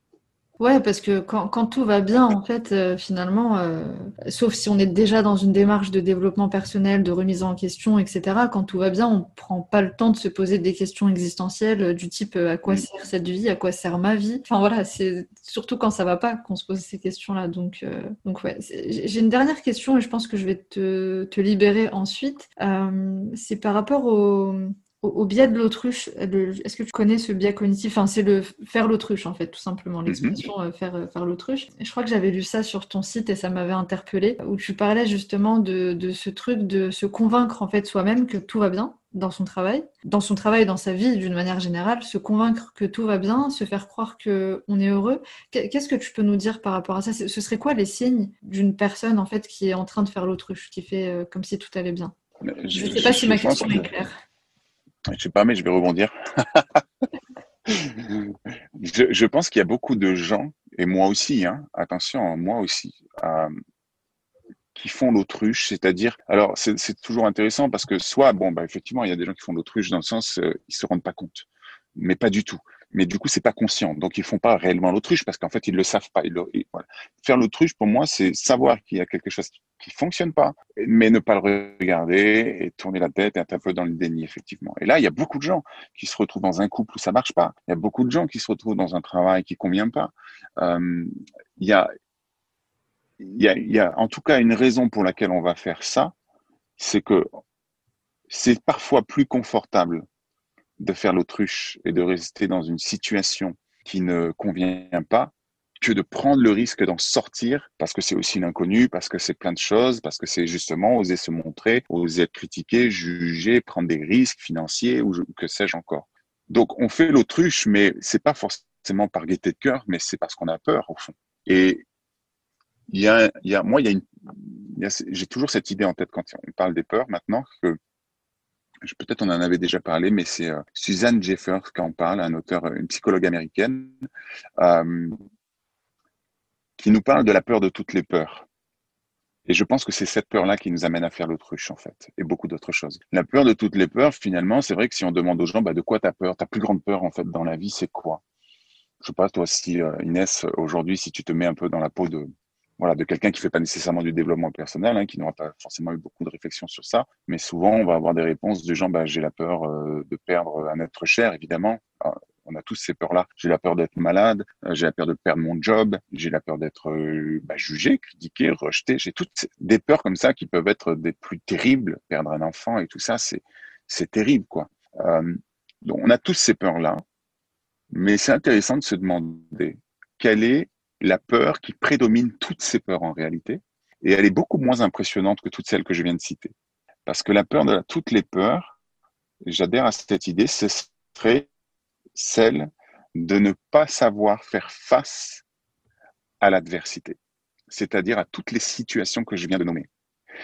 Ouais, parce que quand, quand, tout va bien, en fait, euh, finalement, euh, sauf si on est déjà dans une démarche de développement personnel, de remise en question, etc., quand tout va bien, on prend pas le temps de se poser des questions existentielles euh, du type à quoi sert cette vie, à quoi sert ma vie? Enfin voilà, c'est surtout quand ça va pas qu'on se pose ces questions-là. Donc, donc ouais, j'ai une dernière question et je pense que je vais te, te libérer ensuite. c'est par rapport au au, biais de l'autruche, est-ce que tu connais ce biais cognitif? Enfin, C'est le faire l'autruche, en fait, tout simplement, mhm. l'expression euh, faire, euh, faire l'autruche. Je crois que j'avais lu ça sur ton site et ça m'avait interpellé, où tu parlais justement de, de, ce truc de se convaincre, en fait, soi-même que tout va bien. dans son travail, dans son travail, dans sa vie d'une manière générale, se convaincre que tout va bien, se faire croire qu'on est heureux. Qu'est-ce que tu peux nous dire par rapport à ça? Ce serait quoi les signes d'une personne en fait qui est en train de faire l'autruche, qui fait euh, comme si tout allait bien? Je ne sais pas si ma question est claire. Je ne sais pas, mais je vais rebondir. je, pense qu'il y a beaucoup de gens, et moi aussi, hein, attention, moi aussi, euh, qui font l'autruche, c'est-à-dire, alors c'est toujours intéressant parce que soit, bon, bah, effectivement, il y a des gens qui font l'autruche dans le sens, euh, ils se rendent pas compte, mais pas du tout. Mais du coup, c'est pas conscient, donc ils font pas réellement l'autruche parce qu'en fait, ils le savent pas. Faire l'autruche, pour moi, c'est savoir qu'il y a quelque chose qui, fonctionne pas, mais ne pas le regarder et tourner la tête et être un peu dans le déni, effectivement. Et là, il y a beaucoup de gens qui se retrouvent dans un couple où ça marche pas. Il y a beaucoup de gens qui se retrouvent dans un travail qui convient pas. Euh, il y a, il y, a, en tout cas une raison pour laquelle on va faire ça, c'est que c'est parfois plus confortable de faire l'autruche et de rester dans une situation qui ne convient pas que de prendre le risque d'en sortir parce que c'est aussi l'inconnu, parce que c'est plein de choses, parce que c'est justement oser se montrer, oser être critiqué, jugé, prendre des risques financiers ou que sais-je encore. Donc on fait l'autruche, mais c'est pas forcément par gaieté de cœur, mais c'est parce qu'on a peur au fond. Et il y a, y a, moi, j'ai toujours cette idée en tête quand on parle des peurs maintenant que peut-être on en avait déjà parlé, mais c'est euh, Suzanne Jeffers qui en parle, un auteur, une psychologue américaine, euh, qui nous parle de la peur de toutes les peurs. Et je pense que c'est cette peur-là qui nous amène à faire l'autruche, en fait, et beaucoup d'autres choses. La peur de toutes les peurs, finalement, c'est vrai que si on demande aux gens, bah, de quoi tu as peur? Ta plus grande peur, en fait, dans la vie, c'est quoi? Je sais pas, toi, si, euh, Inès, aujourd'hui, si tu te mets un peu dans la peau de, voilà, de quelqu'un qui ne fait pas nécessairement du développement personnel, hein, qui n'aura pas forcément eu beaucoup de réflexion sur ça. Mais souvent, on va avoir des réponses du genre, bah, j'ai la peur euh, de perdre un être cher, évidemment. Ah, on a tous ces peurs-là. J'ai la peur d'être malade, euh, j'ai la peur de perdre mon job, j'ai la peur d'être euh, bah, jugé, critiqué, rejeté. J'ai toutes des peurs comme ça qui peuvent être des plus terribles. Perdre un enfant et tout ça, c'est terrible, quoi. donc, on a tous ces peurs-là, mais c'est intéressant de se demander quelle est la peur qui prédomine toutes ces peurs en réalité, et elle est beaucoup moins impressionnante que toutes celles que je viens de citer. Parce que la peur de toutes les peurs, j'adhère à cette idée, ce serait celle de ne pas savoir faire face à l'adversité, c'est-à-dire à toutes les situations que je viens de nommer.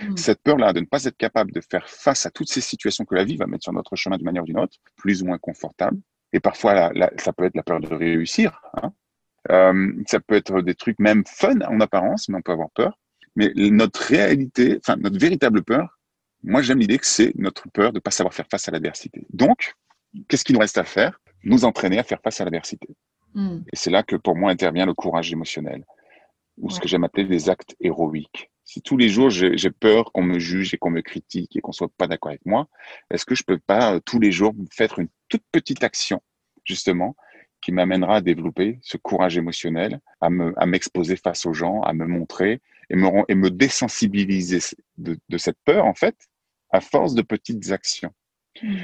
Hmm. Cette peur-là de ne pas être capable de faire face à toutes ces situations que la vie va mettre sur notre chemin d'une manière ou d'une autre, plus ou moins confortable, et parfois ça peut être la peur de réussir, hein, euh, ça peut être des trucs même fun en apparence, mais on peut avoir peur. Mais notre réalité, enfin notre véritable peur, moi j'aime l'idée que c'est notre peur de ne pas savoir faire face à l'adversité. Donc, qu'est-ce qu'il nous reste à faire? Nous entraîner à faire face à l'adversité. Hmm. Et c'est là que pour moi intervient le courage émotionnel, ou ce que j'aime appeler des actes héroïques. Si tous les jours j'ai peur qu'on me juge et qu'on me critique et qu'on soit pas d'accord avec moi, est-ce que je peux pas tous les jours faire une toute petite action justement qui m'amènera à développer ce courage émotionnel, à me, à m'exposer face aux gens, à me montrer et me, et me désensibiliser de, de cette peur, en fait, à force de petites actions. Mmh.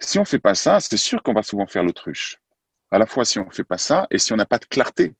Si on fait pas ça, c'est sûr qu'on va souvent faire l'autruche. À la fois si on fait pas ça et si on n'a pas de clarté.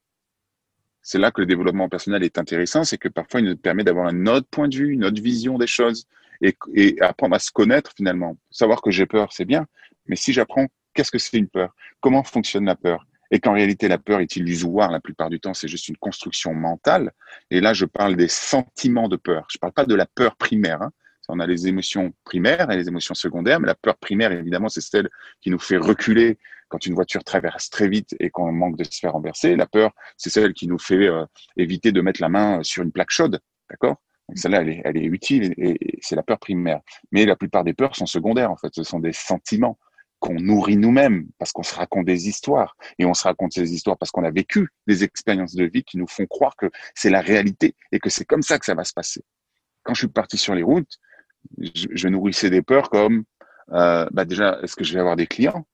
C'est là que le développement personnel est intéressant, c'est que parfois il nous permet d'avoir un autre point de vue, une autre vision des choses et, et apprendre à se connaître finalement. Savoir que j'ai peur, c'est bien, mais si j'apprends qu'est-ce que c'est une peur? Comment fonctionne la peur? Et qu'en réalité, la peur est illusoire la plupart du temps, c'est juste une construction mentale. Et là, je parle des sentiments de peur. Je ne parle pas de la peur primaire. Hein. On a les émotions primaires et les émotions secondaires, mais la peur primaire, évidemment, c'est celle qui nous fait reculer quand une voiture traverse très vite et qu'on manque de se faire renverser. La peur, c'est celle qui nous fait euh, éviter de mettre la main sur une plaque chaude. D'accord? Donc celle-là, elle est, elle est utile et c'est la peur primaire. Mais la plupart des peurs sont secondaires, en fait. Ce sont des sentiments qu'on nourrit nous-mêmes parce qu'on se raconte des histoires et on se raconte ces histoires parce qu'on a vécu des expériences de vie qui nous font croire que c'est la réalité et que c'est comme ça que ça va se passer. Quand je suis parti sur les routes, je, nourrissais des peurs comme euh, bah déjà, est-ce que je vais avoir des clients?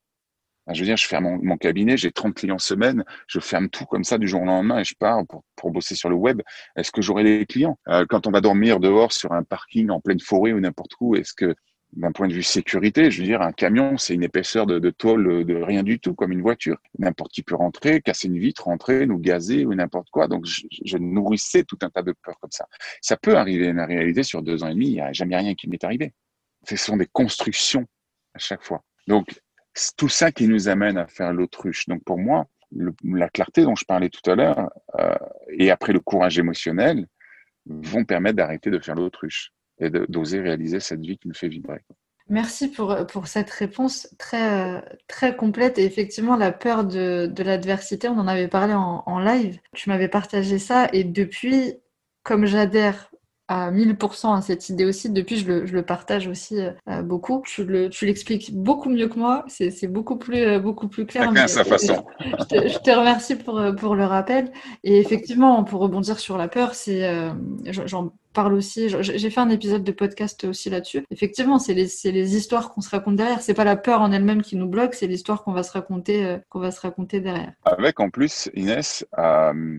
Je veux dire, je ferme mon, cabinet, j'ai 30 clients semaine, je ferme tout comme ça du jour au lendemain et je pars pour, pour bosser sur le web. Est-ce que j'aurai des clients? Euh, Quand on va dormir dehors sur un parking en pleine forêt ou n'importe où, est-ce que d'un point de vue sécurité, je veux dire, un camion, c'est une épaisseur de, de, tôle de rien du tout, comme une voiture. N'importe qui peut rentrer, casser une vitre, rentrer, nous gazer ou n'importe quoi. Donc, je, nourrissais tout un tas de peurs comme ça. Ça peut arriver, en réalité, sur deux ans et demi, il n'y a jamais rien qui m'est arrivé. Ce sont des constructions à chaque fois. Donc, tout ça qui nous amène à faire l'autruche. Donc, pour moi, la clarté dont je parlais tout à l'heure, euh, et après le courage émotionnel, vont permettre d'arrêter de faire l'autruche et d'oser réaliser cette vie qui nous fait vibrer. Merci pour, pour cette réponse très, très complète. Et effectivement, la peur de, de l'adversité, on en avait parlé en, en live. Tu m'avais partagé ça. Et depuis, comme j'adhère à 1000% à cette idée aussi. Depuis, je le, je le partage aussi euh, beaucoup. Tu, le, tu l'expliques beaucoup mieux que moi. C'est, beaucoup plus, euh, beaucoup plus clair. Chacun à sa façon. je, te, je, te, remercie pour, pour le rappel. Et effectivement, pour rebondir sur la peur, c'est, euh, j'en parle aussi. J'ai fait un épisode de podcast aussi là-dessus. Effectivement, c'est les, c'est les histoires qu'on se raconte derrière. C'est pas la peur en elle-même qui nous bloque, c'est l'histoire qu'on va se raconter, qu'on va se raconter derrière. Avec en plus, Inès, euh,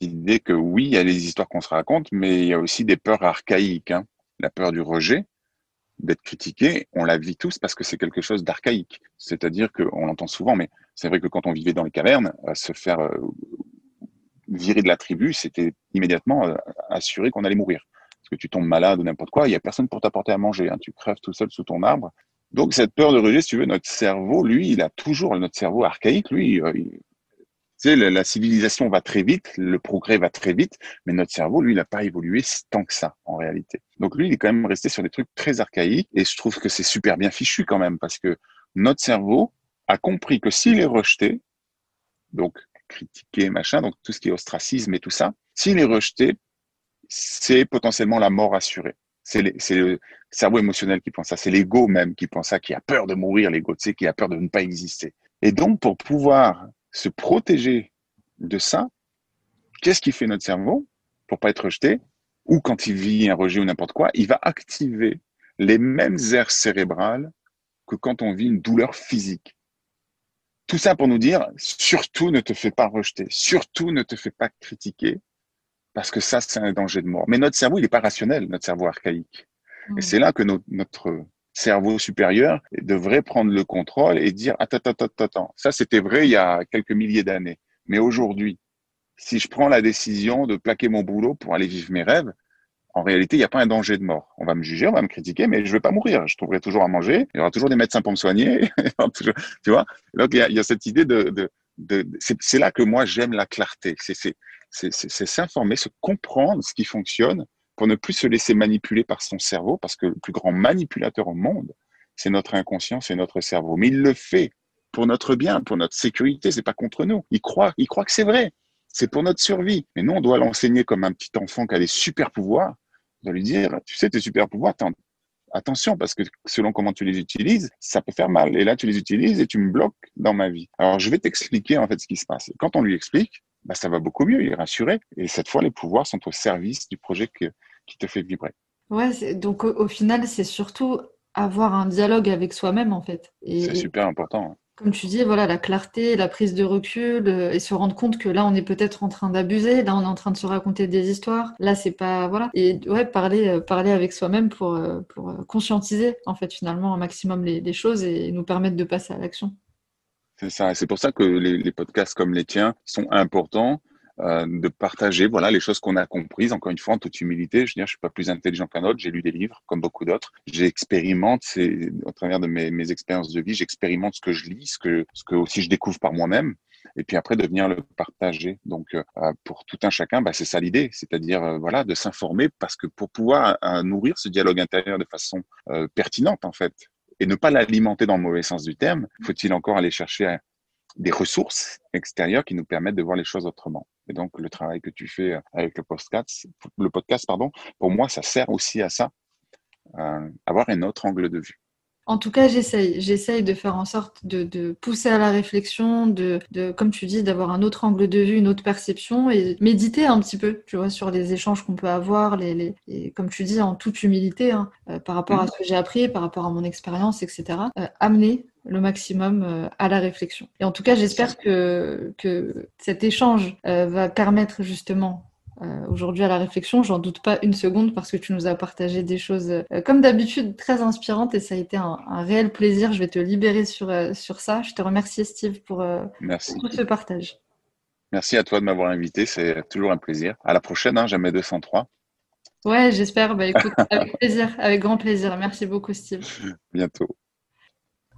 l'idée que oui, il y a les histoires qu'on se raconte, mais il y a aussi des peurs archaïques. Hein. La peur du rejet, d'être critiqué, on la vit tous parce que c'est quelque chose d'archaïque. C'est-à-dire qu'on l'entend souvent, mais c'est vrai que quand on vivait dans les cavernes, se faire euh, virer de la tribu, c'était immédiatement euh, assuré qu'on allait mourir. Parce que tu tombes malade ou n'importe quoi, il n'y a personne pour t'apporter à manger. Hein. Tu crèves tout seul sous ton arbre. Donc cette peur de rejet, si tu veux, notre cerveau, lui, il a toujours notre cerveau archaïque, lui, euh, sais, la, civilisation va très vite, le progrès va très vite, mais notre cerveau, lui, il n'a pas évolué tant que ça, en réalité. Donc lui, il est quand même resté sur des trucs très archaïques, et je trouve que c'est super bien fichu quand même, parce que notre cerveau a compris que s'il est rejeté, donc critiqué, machin, donc tout ce qui est ostracisme et tout ça, s'il est rejeté, c'est potentiellement la mort assurée. C'est le cerveau émotionnel qui pense ça, c'est l'ego même qui pense ça, qui a peur de mourir, l'ego, tu sais, qui a peur de ne pas exister. Et donc, pour pouvoir se protéger de ça, qu'est-ce qui fait notre cerveau pour pas être rejeté ou quand il vit un rejet ou n'importe quoi, il va activer les mêmes aires cérébrales que quand on vit une douleur physique. Tout ça pour nous dire, surtout ne te fais pas rejeter, surtout ne te fais pas critiquer, parce que ça, c'est un danger de mort. Mais notre cerveau, il n'est pas rationnel, notre cerveau archaïque. Et mmh. c'est là que notre cerveau supérieur devrait prendre le contrôle et dire attends, attends, attends, attends. Ça, c'était vrai il y a quelques milliers d'années. Mais aujourd'hui, si je prends la décision de plaquer mon boulot pour aller vivre mes rêves, en réalité, il n'y a pas un danger de mort. On va me juger, on va me critiquer, mais je ne vais pas mourir. Je trouverai toujours à manger. Il y aura toujours des médecins pour me soigner. tu vois Donc, il y, a, cette idée de, de c'est là que moi, j'aime la clarté. C'est s'informer, se comprendre ce qui fonctionne pour ne plus se laisser manipuler par son cerveau, parce que le plus grand manipulateur au monde, c'est notre inconscient, c'est notre cerveau. Mais il le fait pour notre bien, pour notre sécurité, c'est pas contre nous. Il croit, il croit que c'est vrai. C'est pour notre survie. Mais nous, on doit l'enseigner comme un petit enfant qui a des super pouvoirs. On doit lui dire, tu sais, tes super pouvoirs, attention, parce que selon comment tu les utilises, ça peut faire mal. Et là, tu les utilises et tu me bloques dans ma vie. Alors, je vais t'expliquer en fait ce qui se passe. Quand on lui explique, bah, ça va beaucoup mieux, il est rassuré. Et cette fois, les pouvoirs sont au service du projet que, qui te fait vibrer. Ouais, donc au, final, c'est surtout avoir un dialogue avec soi-même en fait. C'est super important. Hein. Comme tu dis, voilà, la clarté, la prise de recul euh, et se rendre compte que là, on est peut-être en train d'abuser, là, on est en train de se raconter des histoires, là, c'est pas, voilà. Et ouais, parler, euh, parler avec soi-même pour, euh, pour conscientiser, en fait, finalement, un maximum les, les choses et nous permettre de passer à l'action. C'est ça. C'est pour ça que les, les, podcasts comme les tiens sont importants euh, de partager voilà les choses qu'on a comprises. Encore une fois, en toute humilité, je veux dire, je suis pas plus intelligent qu'un autre. J'ai lu des livres comme beaucoup d'autres. J'expérimente, c'est au travers de mes, mes expériences de vie, j'expérimente ce que je lis, ce que ce que aussi je découvre par moi-même. Et puis après de venir le partager. Donc euh, pour tout un chacun, bah, c'est ça l'idée, c'est-à-dire euh, voilà de s'informer parce que pour pouvoir nourrir ce dialogue intérieur de façon pertinente en fait et ne pas l'alimenter dans le mauvais sens du terme, faut-il encore aller chercher des ressources extérieures qui nous permettent de voir les choses autrement? Et donc, le travail que tu fais euh, avec le podcast, le podcast pardon, pour moi, ça sert aussi à ça, euh, avoir un autre angle de vue. En tout cas, j'essaye. J'essaye de faire en sorte de, de, pousser à la réflexion, de, de comme tu dis, d'avoir un autre angle de vue, une autre perception et méditer un petit peu, tu vois, sur les échanges qu'on peut avoir, les, les, et comme tu dis, en toute humilité, hein, euh, par rapport à mmh. ce que j'ai appris, par rapport à mon expérience, etc. Euh, amener le maximum euh, à la réflexion. Et en tout cas, j'espère que, que cet échange euh, va permettre justement euh, aujourd'hui à la réflexion. J'en doute pas une seconde parce que tu nous as partagé des choses, comme d'habitude, très inspirantes et ça a été un, un, réel plaisir. Je vais te libérer sur, sur ça. Je te remercie, Steve, pour, pour tout ce partage. Merci à toi de m'avoir invité. C'est toujours un plaisir. À la prochaine, hein, jamais 203. Ouais, j'espère. Bah, écoute, avec plaisir, avec grand plaisir. Merci beaucoup, Steve. Bientôt.